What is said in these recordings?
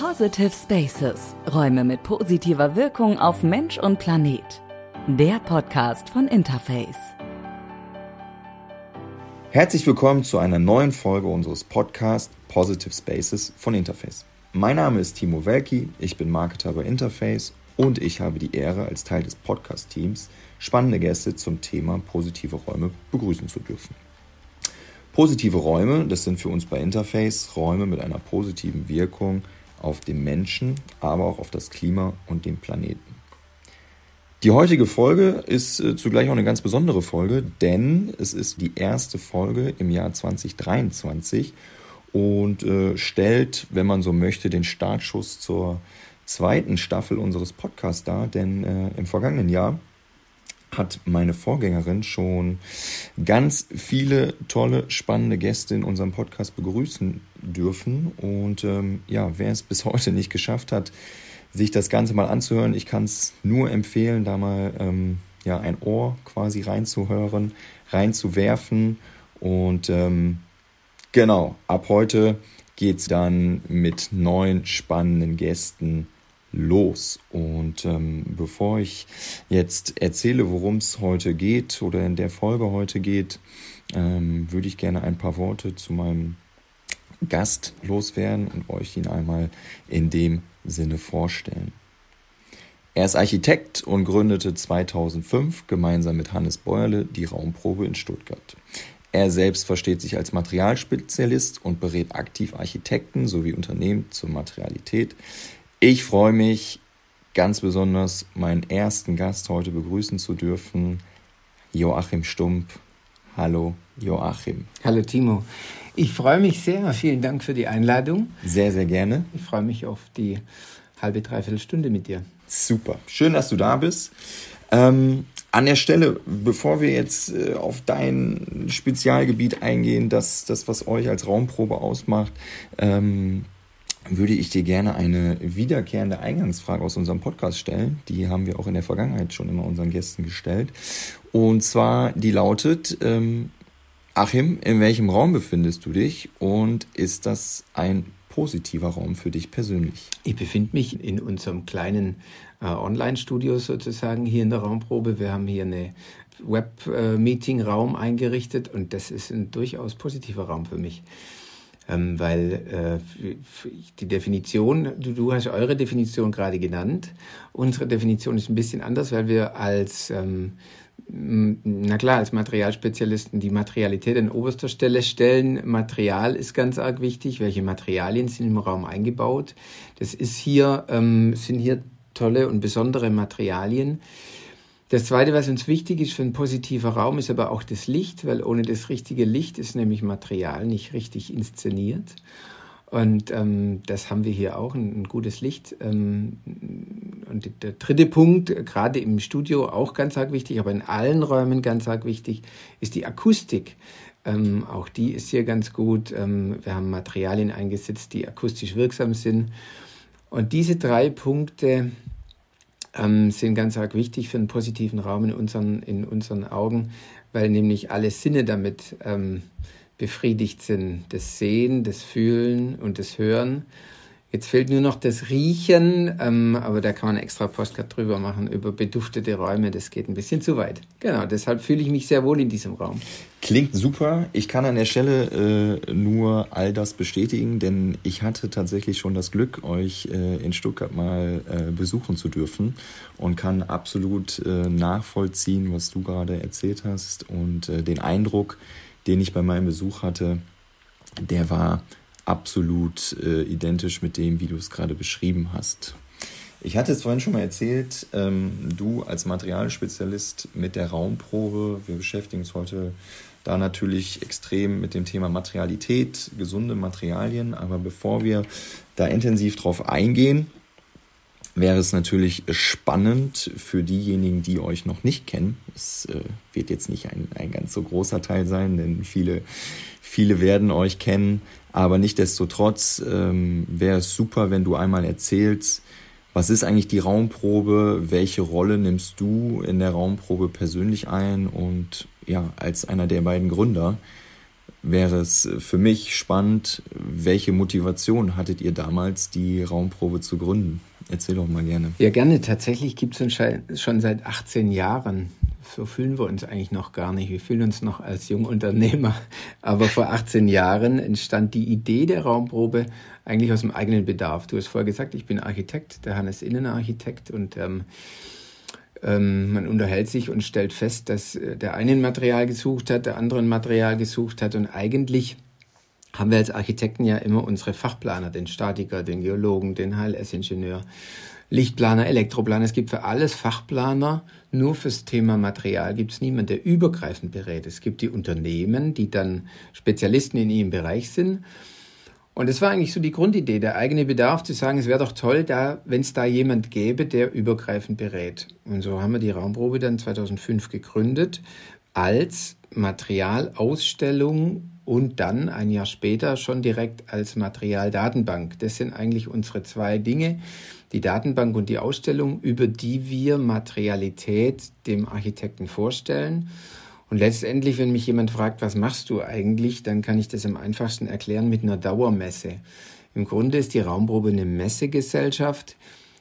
Positive Spaces, Räume mit positiver Wirkung auf Mensch und Planet. Der Podcast von Interface. Herzlich willkommen zu einer neuen Folge unseres Podcasts Positive Spaces von Interface. Mein Name ist Timo Welki, ich bin Marketer bei Interface und ich habe die Ehre, als Teil des Podcast-Teams spannende Gäste zum Thema positive Räume begrüßen zu dürfen. Positive Räume, das sind für uns bei Interface Räume mit einer positiven Wirkung auf den Menschen, aber auch auf das Klima und den Planeten. Die heutige Folge ist äh, zugleich auch eine ganz besondere Folge, denn es ist die erste Folge im Jahr 2023 und äh, stellt, wenn man so möchte, den Startschuss zur zweiten Staffel unseres Podcasts dar, denn äh, im vergangenen Jahr hat meine Vorgängerin schon ganz viele tolle, spannende Gäste in unserem Podcast begrüßen dürfen. Und ähm, ja, wer es bis heute nicht geschafft hat, sich das Ganze mal anzuhören, ich kann es nur empfehlen, da mal ähm, ja, ein Ohr quasi reinzuhören, reinzuwerfen. Und ähm, genau, ab heute geht es dann mit neun spannenden Gästen los. Und ähm, bevor ich jetzt erzähle, worum es heute geht oder in der Folge heute geht, ähm, würde ich gerne ein paar Worte zu meinem Gast loswerden und euch ihn einmal in dem Sinne vorstellen. Er ist Architekt und gründete 2005 gemeinsam mit Hannes Beuerle die Raumprobe in Stuttgart. Er selbst versteht sich als Materialspezialist und berät aktiv Architekten sowie Unternehmen zur Materialität, ich freue mich ganz besonders, meinen ersten Gast heute begrüßen zu dürfen, Joachim Stump. Hallo, Joachim. Hallo, Timo. Ich freue mich sehr. Vielen Dank für die Einladung. Sehr, sehr gerne. Ich freue mich auf die halbe, dreiviertel Stunde mit dir. Super. Schön, dass du da bist. Ähm, an der Stelle, bevor wir jetzt äh, auf dein Spezialgebiet eingehen, das, das, was euch als Raumprobe ausmacht, ähm, würde ich dir gerne eine wiederkehrende Eingangsfrage aus unserem Podcast stellen. Die haben wir auch in der Vergangenheit schon immer unseren Gästen gestellt. Und zwar, die lautet, ähm, Achim, in welchem Raum befindest du dich und ist das ein positiver Raum für dich persönlich? Ich befinde mich in unserem kleinen äh, Online-Studio sozusagen hier in der Raumprobe. Wir haben hier eine Web-Meeting-Raum äh, eingerichtet und das ist ein durchaus positiver Raum für mich ähm, weil äh, die Definition, du, du hast eure Definition gerade genannt. Unsere Definition ist ein bisschen anders, weil wir als ähm, na klar, als Materialspezialisten die Materialität an oberster Stelle stellen. Material ist ganz arg wichtig. Welche Materialien sind im Raum eingebaut? Das ist hier, ähm, sind hier tolle und besondere Materialien, das Zweite, was uns wichtig ist für einen positiven Raum, ist aber auch das Licht, weil ohne das richtige Licht ist nämlich Material nicht richtig inszeniert. Und ähm, das haben wir hier auch, ein, ein gutes Licht. Ähm, und der dritte Punkt, gerade im Studio auch ganz arg wichtig, aber in allen Räumen ganz arg wichtig, ist die Akustik. Ähm, auch die ist hier ganz gut. Ähm, wir haben Materialien eingesetzt, die akustisch wirksam sind. Und diese drei Punkte ähm, sind ganz arg wichtig für einen positiven Raum in unseren, in unseren Augen, weil nämlich alle Sinne damit ähm, befriedigt sind. Das Sehen, das Fühlen und das Hören. Jetzt fehlt nur noch das Riechen, ähm, aber da kann man extra Postcard drüber machen, über beduftete Räume. Das geht ein bisschen zu weit. Genau, deshalb fühle ich mich sehr wohl in diesem Raum. Klingt super. Ich kann an der Stelle äh, nur all das bestätigen, denn ich hatte tatsächlich schon das Glück, euch äh, in Stuttgart mal äh, besuchen zu dürfen und kann absolut äh, nachvollziehen, was du gerade erzählt hast und äh, den Eindruck, den ich bei meinem Besuch hatte, der war absolut äh, identisch mit dem, wie du es gerade beschrieben hast. Ich hatte es vorhin schon mal erzählt, ähm, du als Materialspezialist mit der Raumprobe, wir beschäftigen uns heute da natürlich extrem mit dem Thema Materialität, gesunde Materialien, aber bevor wir da intensiv drauf eingehen, wäre es natürlich spannend für diejenigen, die euch noch nicht kennen. Es äh, wird jetzt nicht ein, ein ganz so großer Teil sein, denn viele, viele werden euch kennen. Aber nichtdestotrotz ähm, wäre es super, wenn du einmal erzählst, was ist eigentlich die Raumprobe, welche Rolle nimmst du in der Raumprobe persönlich ein und ja, als einer der beiden Gründer, wäre es für mich spannend, welche Motivation hattet ihr damals, die Raumprobe zu gründen? Erzähl doch mal gerne. Ja, gerne. Tatsächlich gibt es schon seit 18 Jahren. So fühlen wir uns eigentlich noch gar nicht. Wir fühlen uns noch als Jungunternehmer. Aber vor 18 Jahren entstand die Idee der Raumprobe eigentlich aus dem eigenen Bedarf. Du hast vorher gesagt, ich bin Architekt, der Hannes Innenarchitekt und ähm, ähm, man unterhält sich und stellt fest, dass äh, der eine ein Material gesucht hat, der andere ein Material gesucht hat und eigentlich haben wir als Architekten ja immer unsere Fachplaner, den Statiker, den Geologen, den HLS-Ingenieur, Lichtplaner, Elektroplaner. Es gibt für alles Fachplaner. Nur fürs Thema Material gibt es niemanden, der übergreifend berät. Es gibt die Unternehmen, die dann Spezialisten in ihrem Bereich sind. Und es war eigentlich so die Grundidee, der eigene Bedarf zu sagen, es wäre doch toll, da, wenn es da jemand gäbe, der übergreifend berät. Und so haben wir die Raumprobe dann 2005 gegründet als Materialausstellung und dann ein Jahr später schon direkt als Materialdatenbank. Das sind eigentlich unsere zwei Dinge, die Datenbank und die Ausstellung, über die wir Materialität dem Architekten vorstellen und letztendlich, wenn mich jemand fragt, was machst du eigentlich, dann kann ich das am einfachsten erklären mit einer Dauermesse. Im Grunde ist die Raumprobe eine Messegesellschaft.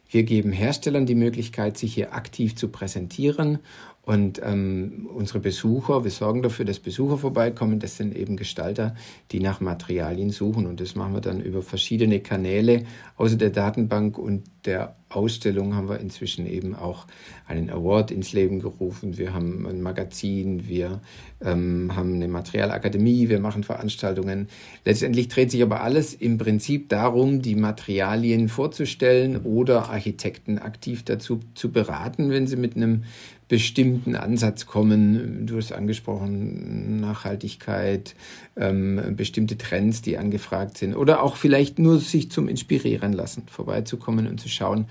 Wir geben Herstellern die Möglichkeit, sich hier aktiv zu präsentieren und ähm, unsere Besucher, wir sorgen dafür, dass Besucher vorbeikommen. Das sind eben Gestalter, die nach Materialien suchen. Und das machen wir dann über verschiedene Kanäle. Außer der Datenbank und der Ausstellung haben wir inzwischen eben auch einen Award ins Leben gerufen. Wir haben ein Magazin, wir ähm, haben eine Materialakademie, wir machen Veranstaltungen. Letztendlich dreht sich aber alles im Prinzip darum, die Materialien vorzustellen oder Architekten aktiv dazu zu beraten, wenn sie mit einem bestimmten Ansatz kommen. Du hast angesprochen, Nachhaltigkeit, ähm, bestimmte Trends, die angefragt sind oder auch vielleicht nur sich zum Inspirieren lassen, vorbeizukommen und zu schauen,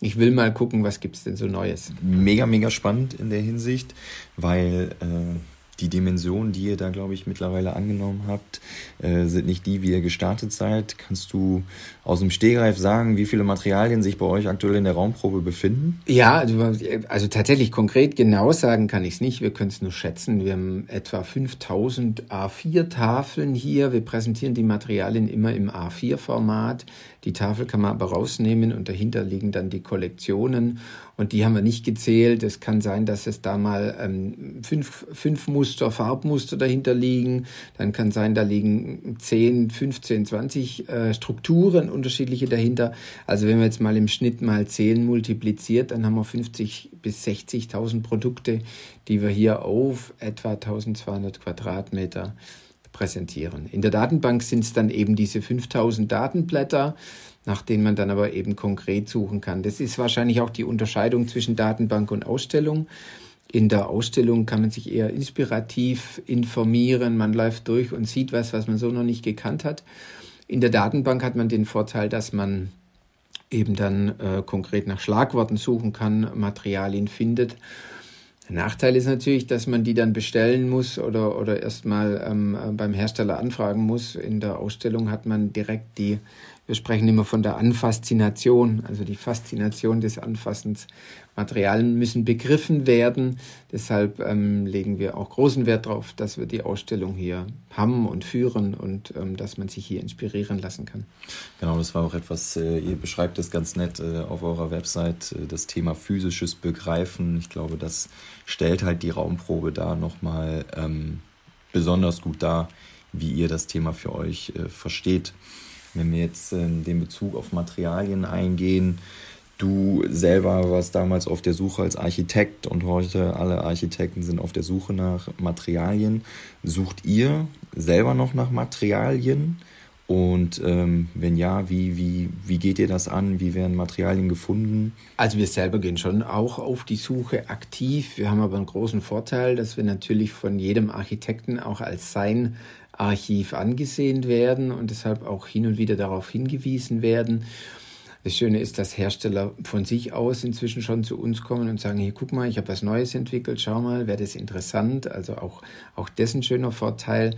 ich will mal gucken, was gibt es denn so Neues. Mega, mega spannend in der Hinsicht, weil äh, die Dimensionen, die ihr da, glaube ich, mittlerweile angenommen habt, äh, sind nicht die, wie ihr gestartet seid. Kannst du aus dem Stehgreif sagen, wie viele Materialien sich bei euch aktuell in der Raumprobe befinden? Ja, also, also tatsächlich konkret genau sagen kann ich es nicht. Wir können es nur schätzen. Wir haben etwa 5000 A4-Tafeln hier. Wir präsentieren die Materialien immer im A4-Format. Die Tafel kann man aber rausnehmen und dahinter liegen dann die Kollektionen und die haben wir nicht gezählt. Es kann sein, dass es da mal ähm, fünf, fünf Muster, Farbmuster dahinter liegen. Dann kann sein, da liegen 10, 15, 20 äh, Strukturen unterschiedliche dahinter. Also wenn man jetzt mal im Schnitt mal 10 multipliziert, dann haben wir 50 bis 60.000 Produkte, die wir hier auf etwa 1200 Quadratmeter präsentieren. In der Datenbank sind es dann eben diese 5000 Datenblätter, nach denen man dann aber eben konkret suchen kann. Das ist wahrscheinlich auch die Unterscheidung zwischen Datenbank und Ausstellung. In der Ausstellung kann man sich eher inspirativ informieren, man läuft durch und sieht was, was man so noch nicht gekannt hat. In der Datenbank hat man den Vorteil, dass man eben dann äh, konkret nach Schlagworten suchen kann, Materialien findet Nachteil ist natürlich, dass man die dann bestellen muss oder, oder erstmal ähm, beim Hersteller anfragen muss. In der Ausstellung hat man direkt die wir sprechen immer von der Anfaszination, also die Faszination des Anfassens. Materialien müssen begriffen werden. Deshalb ähm, legen wir auch großen Wert darauf, dass wir die Ausstellung hier haben und führen und ähm, dass man sich hier inspirieren lassen kann. Genau, das war auch etwas, äh, ihr beschreibt es ganz nett äh, auf eurer Website, äh, das Thema physisches Begreifen. Ich glaube, das stellt halt die Raumprobe da nochmal ähm, besonders gut dar, wie ihr das Thema für euch äh, versteht. Wenn wir jetzt äh, den Bezug auf Materialien eingehen, du selber warst damals auf der Suche als Architekt und heute alle Architekten sind auf der Suche nach Materialien. Sucht ihr selber noch nach Materialien? Und ähm, wenn ja, wie, wie, wie geht ihr das an? Wie werden Materialien gefunden? Also wir selber gehen schon auch auf die Suche aktiv. Wir haben aber einen großen Vorteil, dass wir natürlich von jedem Architekten auch als sein Archiv angesehen werden und deshalb auch hin und wieder darauf hingewiesen werden. Das Schöne ist, dass Hersteller von sich aus inzwischen schon zu uns kommen und sagen, hier guck mal, ich habe was Neues entwickelt, schau mal, wäre das interessant. Also auch, auch das ein schöner Vorteil.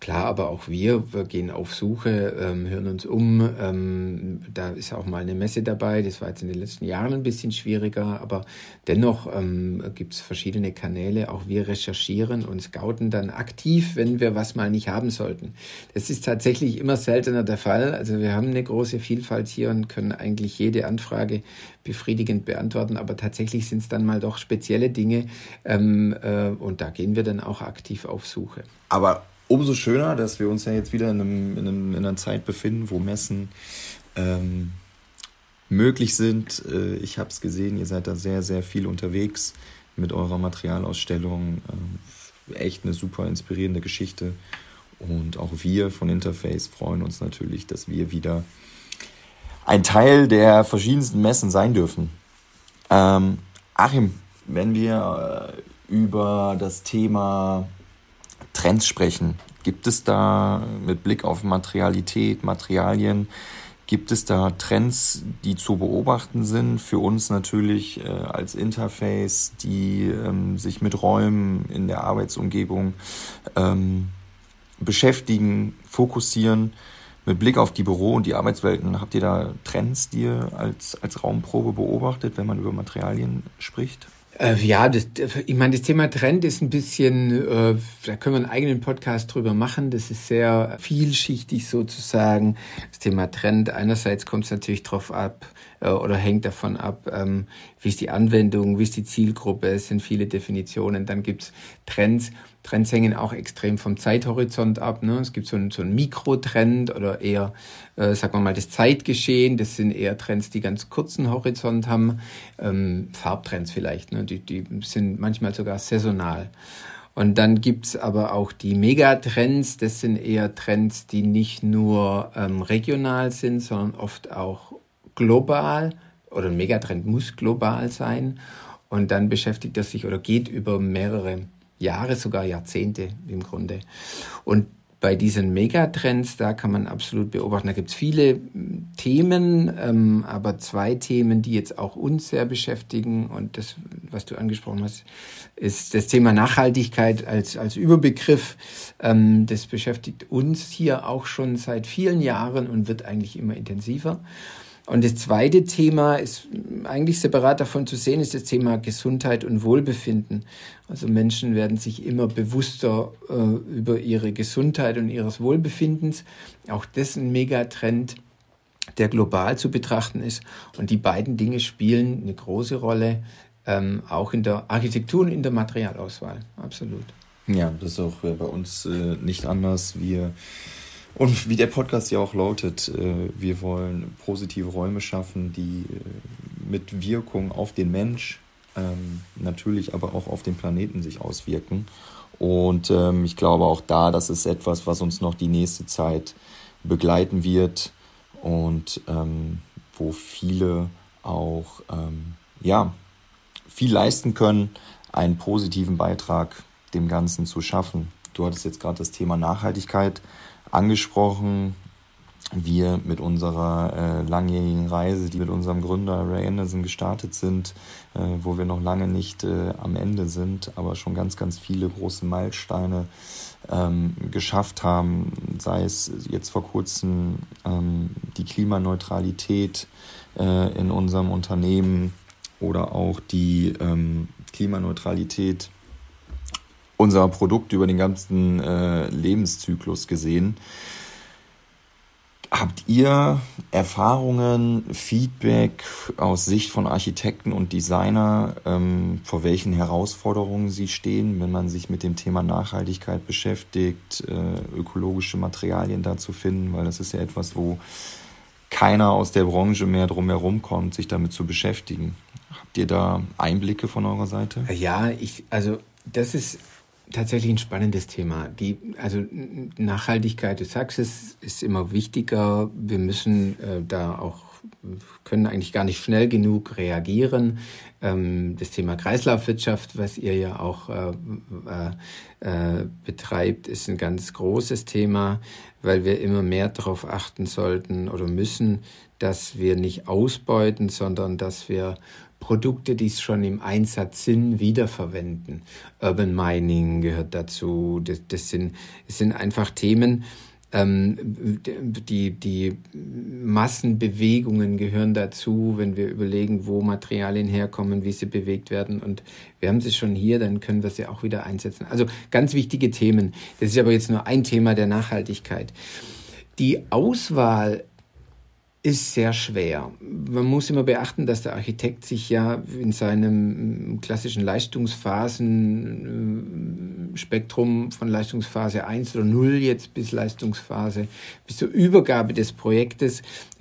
Klar, aber auch wir, wir gehen auf Suche, ähm, hören uns um. Ähm, da ist auch mal eine Messe dabei. Das war jetzt in den letzten Jahren ein bisschen schwieriger, aber dennoch ähm, gibt es verschiedene Kanäle. Auch wir recherchieren und scouten dann aktiv, wenn wir was mal nicht haben sollten. Das ist tatsächlich immer seltener der Fall. Also wir haben eine große Vielfalt hier und können eigentlich jede Anfrage befriedigend beantworten, aber tatsächlich sind es dann mal doch spezielle Dinge ähm, äh, und da gehen wir dann auch aktiv auf Suche. Aber umso schöner, dass wir uns ja jetzt wieder in, einem, in, einem, in einer Zeit befinden, wo Messen ähm, möglich sind. Äh, ich habe es gesehen, ihr seid da sehr, sehr viel unterwegs mit eurer Materialausstellung. Äh, echt eine super inspirierende Geschichte. Und auch wir von Interface freuen uns natürlich, dass wir wieder ein Teil der verschiedensten Messen sein dürfen. Ähm, Achim, wenn wir äh, über das Thema Trends sprechen. Gibt es da mit Blick auf Materialität, Materialien, gibt es da Trends, die zu beobachten sind? Für uns natürlich äh, als Interface, die ähm, sich mit Räumen in der Arbeitsumgebung ähm, beschäftigen, fokussieren. Mit Blick auf die Büro- und die Arbeitswelten, habt ihr da Trends, die ihr als, als Raumprobe beobachtet, wenn man über Materialien spricht? Äh, ja, das, ich meine, das Thema Trend ist ein bisschen, äh, da können wir einen eigenen Podcast drüber machen. Das ist sehr vielschichtig sozusagen. Das Thema Trend, einerseits kommt es natürlich drauf ab äh, oder hängt davon ab, ähm, wie ist die Anwendung, wie ist die Zielgruppe. Es sind viele Definitionen. Dann gibt's Trends. Trends hängen auch extrem vom Zeithorizont ab. Ne? Es gibt so einen, so Mikrotrend oder eher, äh, sagen wir mal, das Zeitgeschehen. Das sind eher Trends, die ganz kurzen Horizont haben. Ähm, Farbtrends vielleicht, ne? die, die sind manchmal sogar saisonal. Und dann gibt's aber auch die Megatrends. Das sind eher Trends, die nicht nur ähm, regional sind, sondern oft auch global. Oder ein Megatrend muss global sein. Und dann beschäftigt er sich oder geht über mehrere Jahre, sogar Jahrzehnte im Grunde. Und bei diesen Megatrends, da kann man absolut beobachten, da gibt es viele hm, Themen, ähm, aber zwei Themen, die jetzt auch uns sehr beschäftigen und das, was du angesprochen hast, ist das Thema Nachhaltigkeit als, als Überbegriff. Ähm, das beschäftigt uns hier auch schon seit vielen Jahren und wird eigentlich immer intensiver. Und das zweite Thema ist eigentlich separat davon zu sehen, ist das Thema Gesundheit und Wohlbefinden. Also Menschen werden sich immer bewusster äh, über ihre Gesundheit und ihres Wohlbefindens. Auch das ist ein Megatrend, der global zu betrachten ist. Und die beiden Dinge spielen eine große Rolle, ähm, auch in der Architektur und in der Materialauswahl. Absolut. Ja, das ist auch bei uns äh, nicht anders. Wir und wie der Podcast ja auch lautet, äh, wir wollen positive Räume schaffen, die äh, mit Wirkung auf den Mensch, ähm, natürlich aber auch auf den Planeten sich auswirken. Und ähm, ich glaube auch da, das ist etwas, was uns noch die nächste Zeit begleiten wird und ähm, wo viele auch ja, viel leisten können, einen positiven Beitrag dem Ganzen zu schaffen. Du hattest jetzt gerade das Thema Nachhaltigkeit angesprochen. Wir mit unserer äh, langjährigen Reise, die mit unserem Gründer Ray Anderson gestartet sind, äh, wo wir noch lange nicht äh, am Ende sind, aber schon ganz, ganz viele große Meilensteine ähm, geschafft haben, sei es jetzt vor kurzem ähm, die Klimaneutralität äh, in unserem Unternehmen oder auch die ähm, Klimaneutralität unser Produkt über den ganzen äh, Lebenszyklus gesehen. Habt ihr Erfahrungen, Feedback aus Sicht von Architekten und Designer, ähm, vor welchen Herausforderungen sie stehen, wenn man sich mit dem Thema Nachhaltigkeit beschäftigt, äh, ökologische Materialien da zu finden, weil das ist ja etwas, wo keiner aus der Branche mehr drumherum kommt, sich damit zu beschäftigen. Habt ihr da Einblicke von eurer Seite? Ja, ich, also das ist tatsächlich ein spannendes Thema. Die, also Nachhaltigkeit, du sagst es, ist immer wichtiger. Wir müssen äh, da auch können eigentlich gar nicht schnell genug reagieren. Ähm, das Thema Kreislaufwirtschaft, was ihr ja auch äh, äh, betreibt, ist ein ganz großes Thema, weil wir immer mehr darauf achten sollten oder müssen, dass wir nicht ausbeuten, sondern dass wir Produkte, die schon im Einsatz sind, wiederverwenden. Urban Mining gehört dazu. Das, das, sind, das sind einfach Themen, ähm, die, die Massenbewegungen gehören dazu, wenn wir überlegen, wo Materialien herkommen, wie sie bewegt werden. Und wir haben sie schon hier, dann können wir sie auch wieder einsetzen. Also ganz wichtige Themen. Das ist aber jetzt nur ein Thema der Nachhaltigkeit. Die Auswahl ist sehr schwer. Man muss immer beachten, dass der Architekt sich ja in seinem klassischen Leistungsphasenspektrum von Leistungsphase 1 oder 0 jetzt bis Leistungsphase, bis zur Übergabe des Projektes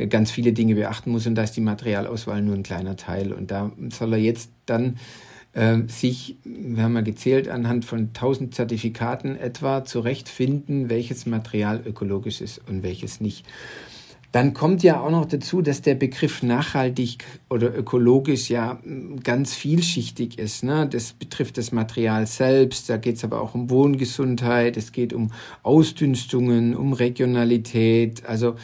ganz viele Dinge beachten muss und da ist die Materialauswahl nur ein kleiner Teil und da soll er jetzt dann äh, sich, wir haben ja gezählt, anhand von 1000 Zertifikaten etwa zurechtfinden, welches Material ökologisch ist und welches nicht. Dann kommt ja auch noch dazu, dass der Begriff nachhaltig oder ökologisch ja ganz vielschichtig ist. Ne? Das betrifft das Material selbst, da geht es aber auch um Wohngesundheit, es geht um Ausdünstungen, um Regionalität. Also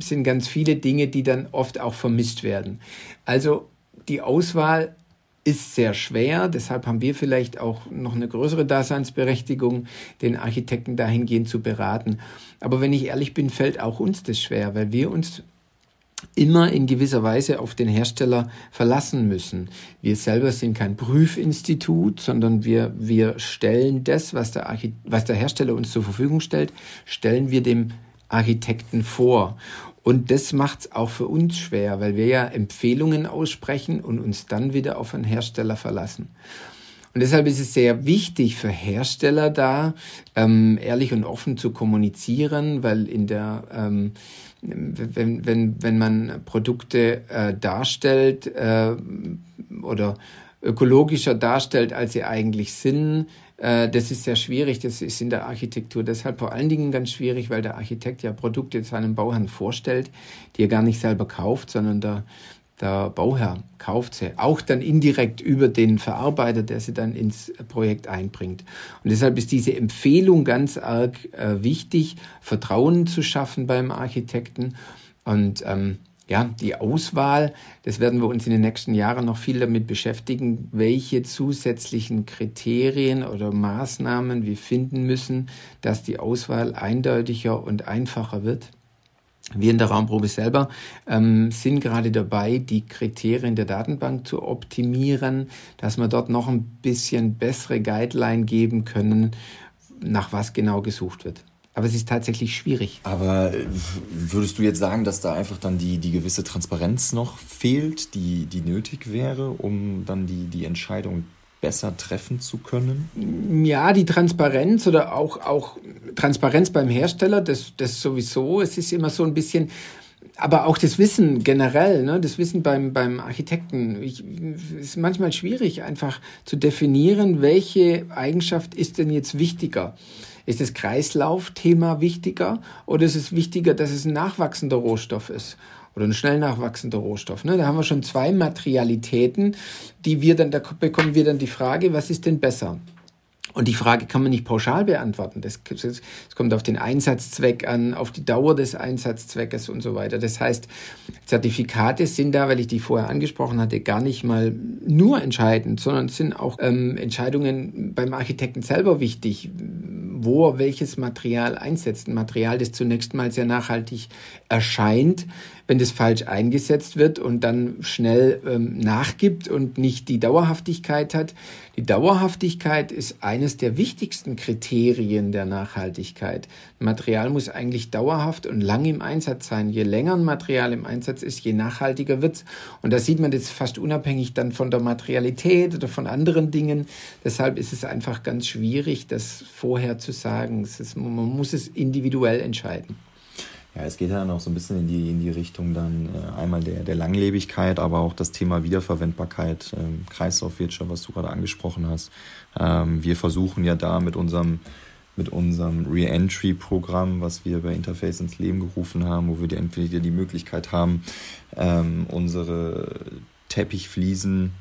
sind ganz viele Dinge, die dann oft auch vermisst werden. Also die Auswahl ist sehr schwer. Deshalb haben wir vielleicht auch noch eine größere Daseinsberechtigung, den Architekten dahingehend zu beraten. Aber wenn ich ehrlich bin, fällt auch uns das schwer, weil wir uns immer in gewisser Weise auf den Hersteller verlassen müssen. Wir selber sind kein Prüfinstitut, sondern wir, wir stellen das, was der, Archit was der Hersteller uns zur Verfügung stellt, stellen wir dem Architekten vor. Und das macht es auch für uns schwer, weil wir ja Empfehlungen aussprechen und uns dann wieder auf einen Hersteller verlassen. Und deshalb ist es sehr wichtig für Hersteller da, ähm, ehrlich und offen zu kommunizieren, weil in der, ähm, wenn, wenn, wenn man Produkte äh, darstellt äh, oder ökologischer darstellt, als sie eigentlich sind, das ist sehr schwierig, das ist in der Architektur deshalb vor allen Dingen ganz schwierig, weil der Architekt ja Produkte seinem Bauherrn vorstellt, die er gar nicht selber kauft, sondern der, der Bauherr kauft sie, auch dann indirekt über den Verarbeiter, der sie dann ins Projekt einbringt. Und deshalb ist diese Empfehlung ganz arg äh, wichtig, Vertrauen zu schaffen beim Architekten und ähm, ja, die Auswahl, das werden wir uns in den nächsten Jahren noch viel damit beschäftigen, welche zusätzlichen Kriterien oder Maßnahmen wir finden müssen, dass die Auswahl eindeutiger und einfacher wird. Wir in der Raumprobe selber ähm, sind gerade dabei, die Kriterien der Datenbank zu optimieren, dass wir dort noch ein bisschen bessere Guideline geben können, nach was genau gesucht wird. Aber es ist tatsächlich schwierig. Aber äh, würdest du jetzt sagen, dass da einfach dann die, die gewisse Transparenz noch fehlt, die, die nötig wäre, um dann die, die Entscheidung besser treffen zu können? Ja, die Transparenz oder auch, auch Transparenz beim Hersteller, das, das sowieso. Es ist immer so ein bisschen, aber auch das Wissen generell, ne, das Wissen beim, beim Architekten. Es ist manchmal schwierig, einfach zu definieren, welche Eigenschaft ist denn jetzt wichtiger. Ist das Kreislaufthema wichtiger oder ist es wichtiger, dass es ein nachwachsender Rohstoff ist? Oder ein schnell nachwachsender Rohstoff. Ne? Da haben wir schon zwei Materialitäten, die wir dann, da bekommen wir dann die Frage, was ist denn besser? Und die Frage kann man nicht pauschal beantworten. Das, das, kommt auf den Einsatzzweck an, auf die Dauer des Einsatzzweckes und so weiter. Das heißt, Zertifikate sind da, weil ich die vorher angesprochen hatte, gar nicht mal nur entscheidend, sondern sind auch ähm, Entscheidungen beim Architekten selber wichtig wo er welches Material einsetzt. Ein Material, das zunächst mal sehr nachhaltig erscheint, wenn das falsch eingesetzt wird und dann schnell ähm, nachgibt und nicht die Dauerhaftigkeit hat. Die Dauerhaftigkeit ist eines der wichtigsten Kriterien der Nachhaltigkeit. Ein Material muss eigentlich dauerhaft und lang im Einsatz sein. Je länger ein Material im Einsatz ist, je nachhaltiger wird's. Und da sieht man das fast unabhängig dann von der Materialität oder von anderen Dingen. Deshalb ist es einfach ganz schwierig, das vorher zu sagen. Ist, man muss es individuell entscheiden. Ja, es geht ja dann auch so ein bisschen in die, in die Richtung dann äh, einmal der, der Langlebigkeit, aber auch das Thema Wiederverwendbarkeit, ähm, Kreislaufwirtschaft, was du gerade angesprochen hast. Ähm, wir versuchen ja da mit unserem mit unserem Re-Entry-Programm, was wir bei Interface ins Leben gerufen haben, wo wir die, entweder die Möglichkeit haben, ähm, unsere Teppichfliesen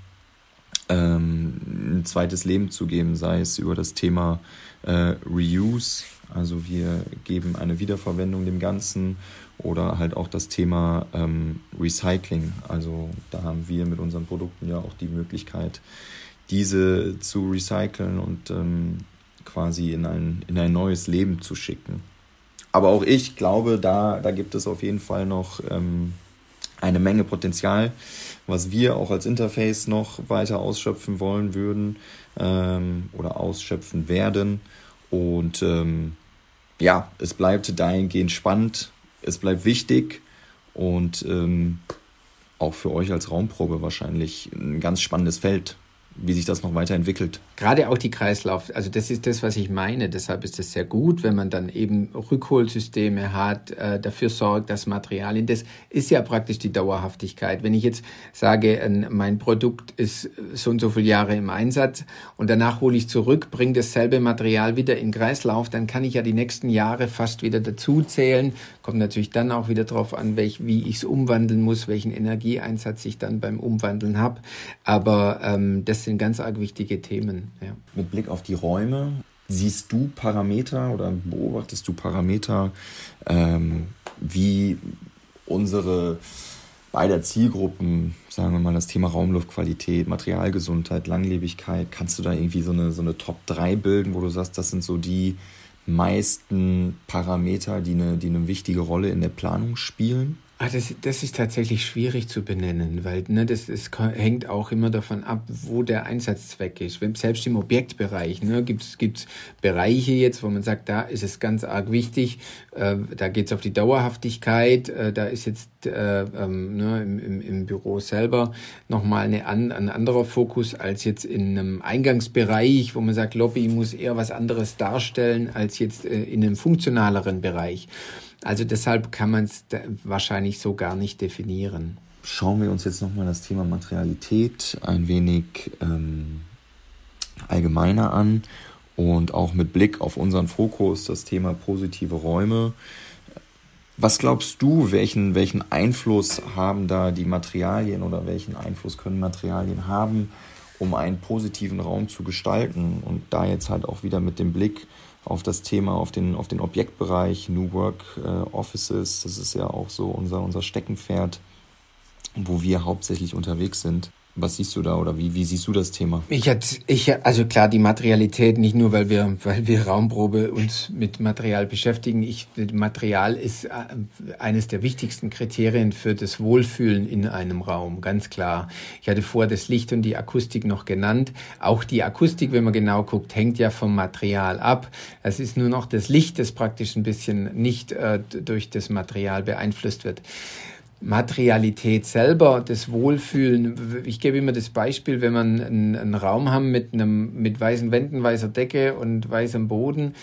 ähm, ein zweites Leben zu geben, sei es über das Thema äh, Reuse, also wir geben eine Wiederverwendung dem Ganzen oder halt auch das Thema ähm, Recycling. Also da haben wir mit unseren Produkten ja auch die Möglichkeit, diese zu recyceln und ähm, quasi in ein, in ein neues Leben zu schicken. Aber auch ich glaube, da, da gibt es auf jeden Fall noch ähm, eine Menge Potenzial, was wir auch als Interface noch weiter ausschöpfen wollen würden ähm, oder ausschöpfen werden. Und ähm, ja, es bleibt dahingehend spannend, es bleibt wichtig und ähm, auch für euch als Raumprobe wahrscheinlich ein ganz spannendes Feld, wie sich das noch weiterentwickelt. Gerade auch die Kreislauf, also das ist das, was ich meine. Deshalb ist es sehr gut, wenn man dann eben Rückholsysteme hat, äh, dafür sorgt, dass Materialien, das ist ja praktisch die Dauerhaftigkeit. Wenn ich jetzt sage, äh, mein Produkt ist so und so viele Jahre im Einsatz und danach hole ich zurück, bringe dasselbe Material wieder in Kreislauf, dann kann ich ja die nächsten Jahre fast wieder dazu zählen. Kommt natürlich dann auch wieder darauf an, welch, wie ich es umwandeln muss, welchen Energieeinsatz ich dann beim Umwandeln habe. Aber ähm, das sind ganz arg wichtige Themen. Ja. Mit Blick auf die Räume, siehst du Parameter oder beobachtest du Parameter, ähm, wie unsere beider Zielgruppen, sagen wir mal das Thema Raumluftqualität, Materialgesundheit, Langlebigkeit, kannst du da irgendwie so eine, so eine Top 3 bilden, wo du sagst, das sind so die meisten Parameter, die eine, die eine wichtige Rolle in der Planung spielen? Ah, das, das ist tatsächlich schwierig zu benennen, weil ne, das, das hängt auch immer davon ab, wo der Einsatzzweck ist. Selbst im Objektbereich ne, gibt es Bereiche jetzt, wo man sagt, da ist es ganz arg wichtig, äh, da geht es auf die Dauerhaftigkeit, äh, da ist jetzt äh, ähm, ne, im, im, im Büro selber nochmal eine an, ein anderer Fokus als jetzt in einem Eingangsbereich, wo man sagt, Lobby muss eher was anderes darstellen als jetzt äh, in einem funktionaleren Bereich. Also deshalb kann man es wahrscheinlich so gar nicht definieren. Schauen wir uns jetzt nochmal das Thema Materialität ein wenig ähm, allgemeiner an und auch mit Blick auf unseren Fokus, das Thema positive Räume. Was glaubst du, welchen, welchen Einfluss haben da die Materialien oder welchen Einfluss können Materialien haben, um einen positiven Raum zu gestalten? Und da jetzt halt auch wieder mit dem Blick auf das Thema, auf den, auf den Objektbereich, New Work äh, Offices. Das ist ja auch so unser, unser Steckenpferd, wo wir hauptsächlich unterwegs sind. Was siehst du da oder wie, wie siehst du das Thema? Ich, ich, also klar, die Materialität, nicht nur, weil wir, weil wir Raumprobe uns mit Material beschäftigen. Ich, Material ist äh, eines der wichtigsten Kriterien für das Wohlfühlen in einem Raum, ganz klar. Ich hatte vor das Licht und die Akustik noch genannt. Auch die Akustik, wenn man genau guckt, hängt ja vom Material ab. Es ist nur noch das Licht, das praktisch ein bisschen nicht äh, durch das Material beeinflusst wird. Materialität selber, das Wohlfühlen. Ich gebe immer das Beispiel, wenn man einen, einen Raum haben mit einem mit weißen Wänden, weißer Decke und weißem Boden,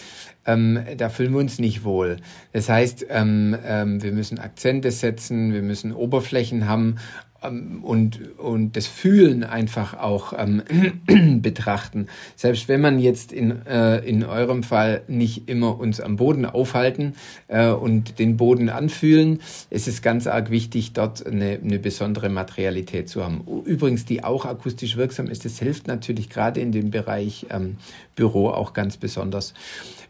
ähm, da fühlen wir uns nicht wohl. Das heißt, ähm, ähm, wir müssen Akzente setzen, wir müssen Oberflächen haben und, und das Fühlen einfach auch ähm, betrachten. Selbst wenn man jetzt in, äh, in eurem Fall nicht immer uns am Boden aufhalten äh, und den Boden anfühlen, ist es ganz arg wichtig, dort eine, eine besondere Materialität zu haben. Übrigens, die auch akustisch wirksam ist, das hilft natürlich gerade in dem Bereich ähm, Büro auch ganz besonders.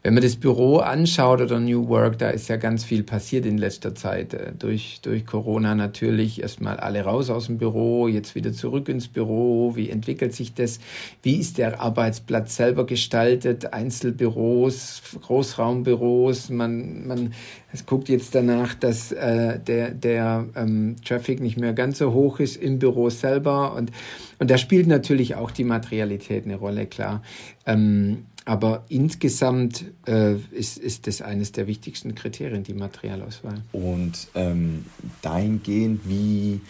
Wenn man das Büro anschaut oder New Work, da ist ja ganz viel passiert in letzter Zeit. Äh, durch, durch Corona natürlich erstmal alle raus aus dem Büro, jetzt wieder zurück ins Büro. Wie entwickelt sich das? Wie ist der Arbeitsplatz selber gestaltet? Einzelbüros, Großraumbüros. Man, man es guckt jetzt danach, dass äh, der, der ähm, Traffic nicht mehr ganz so hoch ist im Büro selber. Und, und da spielt natürlich auch die Materialität eine Rolle, klar. Ähm, aber insgesamt äh, ist, ist das eines der wichtigsten Kriterien, die Materialauswahl. Und ähm, dahingehend, wie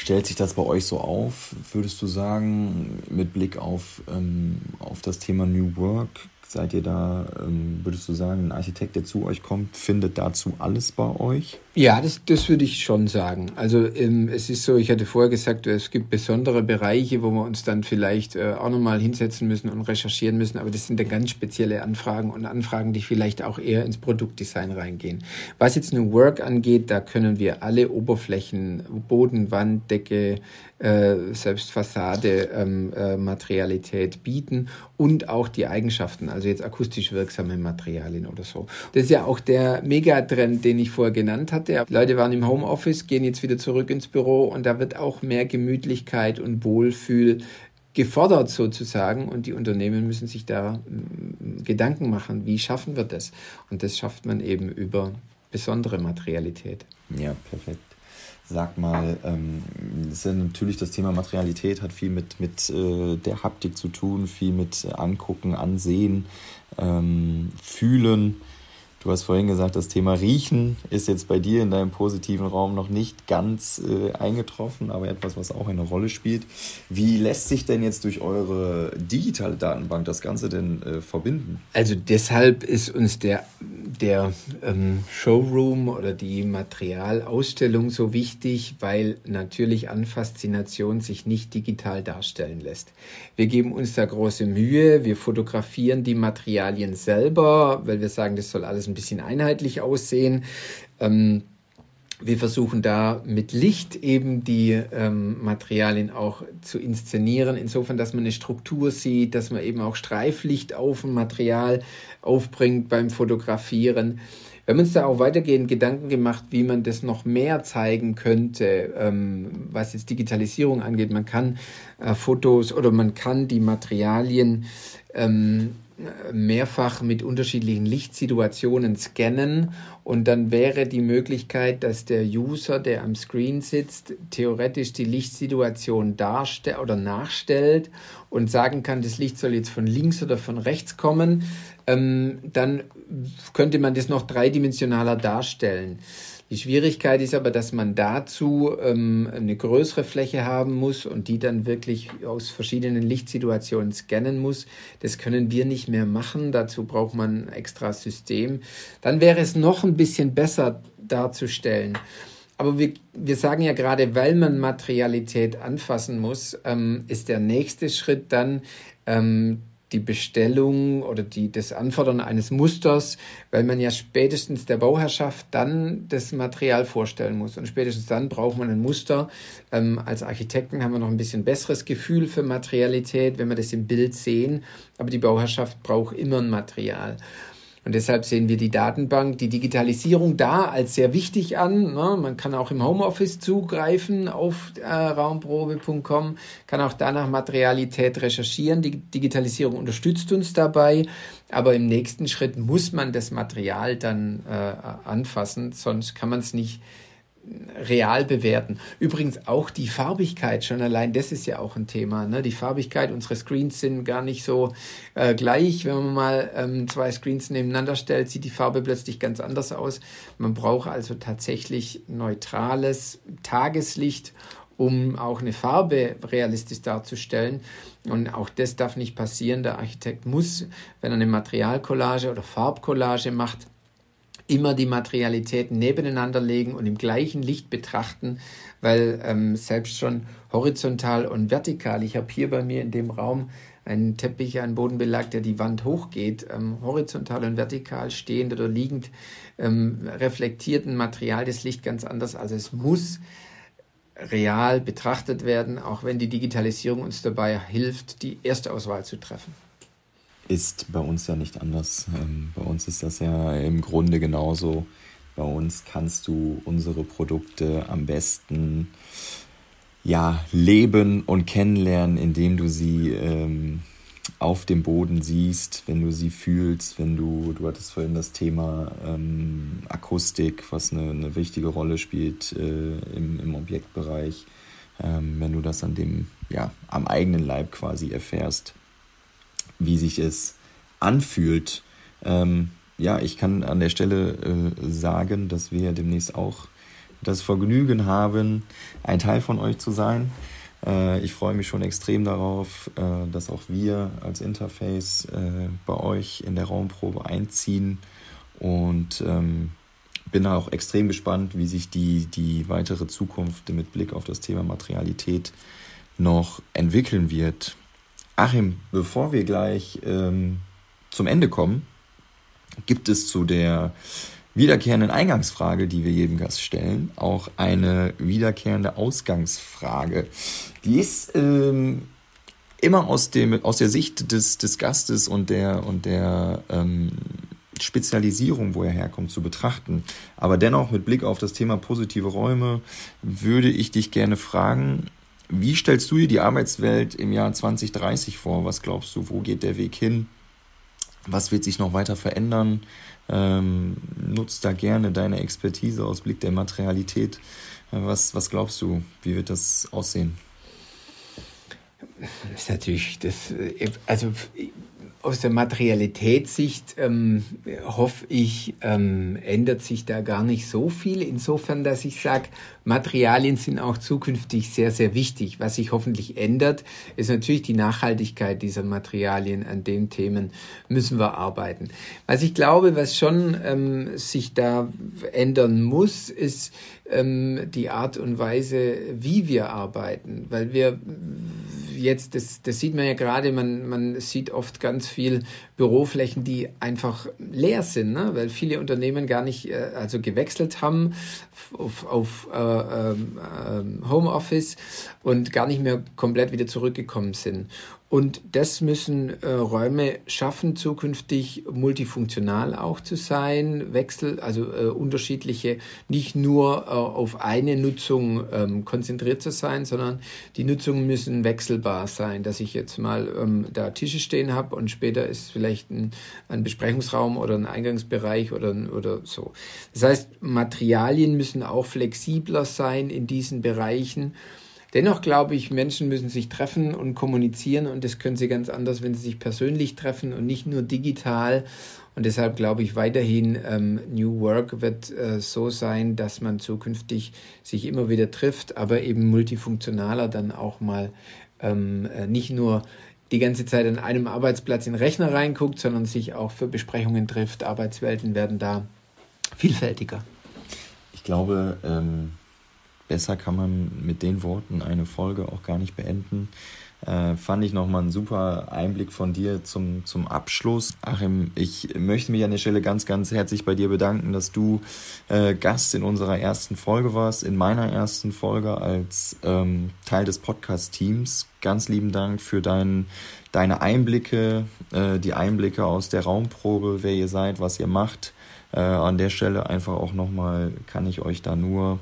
stellt sich das bei euch so auf, würdest du sagen, mit Blick auf, ähm, auf das Thema New Work? Seid ihr da, ähm, würdest du sagen, ein Architekt, der zu euch kommt, findet dazu alles bei euch? Ja, das, das würde ich schon sagen. Also ähm, es ist so, ich hatte vorher gesagt, es gibt besondere Bereiche, wo wir uns dann vielleicht äh, auch nochmal hinsetzen müssen und recherchieren müssen, aber das sind dann ganz spezielle Anfragen und Anfragen, die vielleicht auch eher ins Produktdesign reingehen. Was jetzt New Work angeht, da können wir alle Oberflächen, Boden, Wand, Decke, äh, selbst Fassade, ähm, äh, Materialität bieten und auch die Eigenschaften, also jetzt akustisch wirksame Materialien oder so. Das ist ja auch der Megatrend, den ich vorher genannt hatte. Leute waren im Homeoffice, gehen jetzt wieder zurück ins Büro und da wird auch mehr Gemütlichkeit und Wohlfühl gefordert sozusagen und die Unternehmen müssen sich da Gedanken machen, wie schaffen wir das? Und das schafft man eben über besondere Materialität. Ja, perfekt. Sag mal, ähm, ist ja natürlich das Thema Materialität hat viel mit, mit äh, der Haptik zu tun, viel mit Angucken, Ansehen, ähm, Fühlen. Du hast vorhin gesagt, das Thema Riechen ist jetzt bei dir in deinem positiven Raum noch nicht ganz äh, eingetroffen, aber etwas, was auch eine Rolle spielt. Wie lässt sich denn jetzt durch eure digitale Datenbank das Ganze denn äh, verbinden? Also deshalb ist uns der, der ähm, Showroom oder die Materialausstellung so wichtig, weil natürlich an Faszination sich nicht digital darstellen lässt. Wir geben uns da große Mühe, wir fotografieren die Materialien selber, weil wir sagen, das soll alles ein bisschen einheitlich aussehen. Ähm, wir versuchen da mit Licht eben die ähm, Materialien auch zu inszenieren, insofern, dass man eine Struktur sieht, dass man eben auch Streiflicht auf dem Material aufbringt beim Fotografieren. Wir haben uns da auch weitergehend Gedanken gemacht, wie man das noch mehr zeigen könnte, ähm, was jetzt Digitalisierung angeht. Man kann äh, Fotos oder man kann die Materialien ähm, mehrfach mit unterschiedlichen Lichtsituationen scannen und dann wäre die Möglichkeit, dass der User, der am Screen sitzt, theoretisch die Lichtsituation darstellt oder nachstellt und sagen kann, das Licht soll jetzt von links oder von rechts kommen, ähm, dann könnte man das noch dreidimensionaler darstellen. Die Schwierigkeit ist aber, dass man dazu ähm, eine größere Fläche haben muss und die dann wirklich aus verschiedenen Lichtsituationen scannen muss. Das können wir nicht mehr machen. Dazu braucht man ein extra System. Dann wäre es noch ein bisschen besser darzustellen. Aber wir, wir sagen ja gerade, weil man Materialität anfassen muss, ähm, ist der nächste Schritt dann, ähm, die Bestellung oder die, das Anfordern eines Musters, weil man ja spätestens der Bauherrschaft dann das Material vorstellen muss. Und spätestens dann braucht man ein Muster. Ähm, als Architekten haben wir noch ein bisschen besseres Gefühl für Materialität, wenn wir das im Bild sehen. Aber die Bauherrschaft braucht immer ein Material. Und deshalb sehen wir die Datenbank, die Digitalisierung da als sehr wichtig an. Ne? Man kann auch im Homeoffice zugreifen auf äh, raumprobe.com, kann auch danach Materialität recherchieren. Die Digitalisierung unterstützt uns dabei, aber im nächsten Schritt muss man das Material dann äh, anfassen, sonst kann man es nicht real bewerten. Übrigens auch die Farbigkeit, schon allein das ist ja auch ein Thema. Ne? Die Farbigkeit, unsere Screens sind gar nicht so äh, gleich. Wenn man mal ähm, zwei Screens nebeneinander stellt, sieht die Farbe plötzlich ganz anders aus. Man braucht also tatsächlich neutrales Tageslicht, um auch eine Farbe realistisch darzustellen. Und auch das darf nicht passieren. Der Architekt muss, wenn er eine Materialcollage oder Farbcollage macht, immer die Materialitäten nebeneinander legen und im gleichen Licht betrachten, weil ähm, selbst schon horizontal und vertikal, ich habe hier bei mir in dem Raum einen Teppich, einen Bodenbelag, der die Wand hochgeht, ähm, horizontal und vertikal stehend oder liegend, ähm, reflektiert ein Material das Licht ganz anders. Also es muss real betrachtet werden, auch wenn die Digitalisierung uns dabei hilft, die erste Auswahl zu treffen ist bei uns ja nicht anders. Ähm, bei uns ist das ja im Grunde genauso. Bei uns kannst du unsere Produkte am besten ja, leben und kennenlernen, indem du sie ähm, auf dem Boden siehst, wenn du sie fühlst, wenn du, du hattest vorhin das Thema ähm, Akustik, was eine, eine, wichtige Rolle spielt äh, im, im Objektbereich, ähm, wenn du das an dem, ja, am eigenen Leib quasi erfährst wie sich es anfühlt. Ähm, ja, ich kann an der Stelle äh, sagen, dass wir demnächst auch das Vergnügen haben, ein Teil von euch zu sein. Äh, ich freue mich schon extrem darauf, äh, dass auch wir als Interface äh, bei euch in der Raumprobe einziehen und ähm, bin auch extrem gespannt, wie sich die, die weitere Zukunft mit Blick auf das Thema Materialität noch entwickeln wird. Achim, bevor wir gleich ähm, zum Ende kommen, gibt es zu der wiederkehrenden Eingangsfrage, die wir jedem Gast stellen, auch eine wiederkehrende Ausgangsfrage. Die ist ähm, immer aus, dem, aus der Sicht des, des Gastes und der, und der ähm, Spezialisierung, wo er herkommt, zu betrachten. Aber dennoch mit Blick auf das Thema positive Räume würde ich dich gerne fragen, wie stellst du dir die Arbeitswelt im Jahr 2030 vor? Was glaubst du, wo geht der Weg hin? Was wird sich noch weiter verändern? Ähm, nutzt da gerne deine Expertise aus Blick der Materialität. Äh, was, was glaubst du, wie wird das aussehen? Das ist natürlich, das, also aus der Materialitätssicht ähm, hoffe ich, ähm, ändert sich da gar nicht so viel. Insofern, dass ich sage, Materialien sind auch zukünftig sehr, sehr wichtig. Was sich hoffentlich ändert, ist natürlich die Nachhaltigkeit dieser Materialien. An den Themen müssen wir arbeiten. Was ich glaube, was schon ähm, sich da ändern muss, ist ähm, die Art und Weise, wie wir arbeiten. Weil wir jetzt, das, das sieht man ja gerade, man, man sieht oft ganz viel Büroflächen, die einfach leer sind, ne? weil viele Unternehmen gar nicht äh, also gewechselt haben auf, auf äh, äh, Homeoffice und gar nicht mehr komplett wieder zurückgekommen sind. Und das müssen äh, Räume schaffen, zukünftig multifunktional auch zu sein, Wechsel, also äh, unterschiedliche, nicht nur äh, auf eine Nutzung ähm, konzentriert zu sein, sondern die Nutzungen müssen wechselbar sein, dass ich jetzt mal ähm, da Tische stehen habe und später ist vielleicht ein, ein Besprechungsraum oder ein Eingangsbereich oder, oder so. Das heißt, Materialien müssen auch flexibler sein in diesen Bereichen Dennoch glaube ich, Menschen müssen sich treffen und kommunizieren und das können sie ganz anders, wenn sie sich persönlich treffen und nicht nur digital. Und deshalb glaube ich weiterhin, ähm, New Work wird äh, so sein, dass man zukünftig sich immer wieder trifft, aber eben multifunktionaler dann auch mal ähm, äh, nicht nur die ganze Zeit an einem Arbeitsplatz in den Rechner reinguckt, sondern sich auch für Besprechungen trifft. Arbeitswelten werden da vielfältiger. Ich glaube, ähm besser kann man mit den Worten eine Folge auch gar nicht beenden. Äh, fand ich nochmal einen super Einblick von dir zum, zum Abschluss. Achim, ich möchte mich an der Stelle ganz, ganz herzlich bei dir bedanken, dass du äh, Gast in unserer ersten Folge warst, in meiner ersten Folge als ähm, Teil des Podcast-Teams. Ganz lieben Dank für dein, deine Einblicke, äh, die Einblicke aus der Raumprobe, wer ihr seid, was ihr macht. Äh, an der Stelle einfach auch nochmal kann ich euch da nur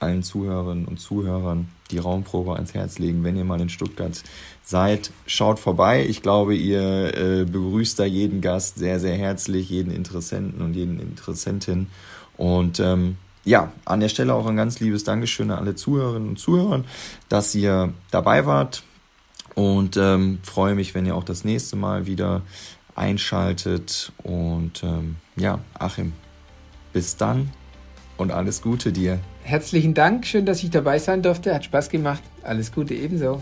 allen Zuhörerinnen und Zuhörern die Raumprobe ans Herz legen. Wenn ihr mal in Stuttgart seid, schaut vorbei. Ich glaube, ihr äh, begrüßt da jeden Gast sehr, sehr herzlich, jeden Interessenten und jeden Interessentin. Und ähm, ja, an der Stelle auch ein ganz liebes Dankeschön an alle Zuhörerinnen und Zuhörer, dass ihr dabei wart. Und ähm, freue mich, wenn ihr auch das nächste Mal wieder einschaltet. Und ähm, ja, Achim, bis dann und alles Gute dir. Herzlichen Dank, schön, dass ich dabei sein durfte. Hat Spaß gemacht. Alles Gute ebenso.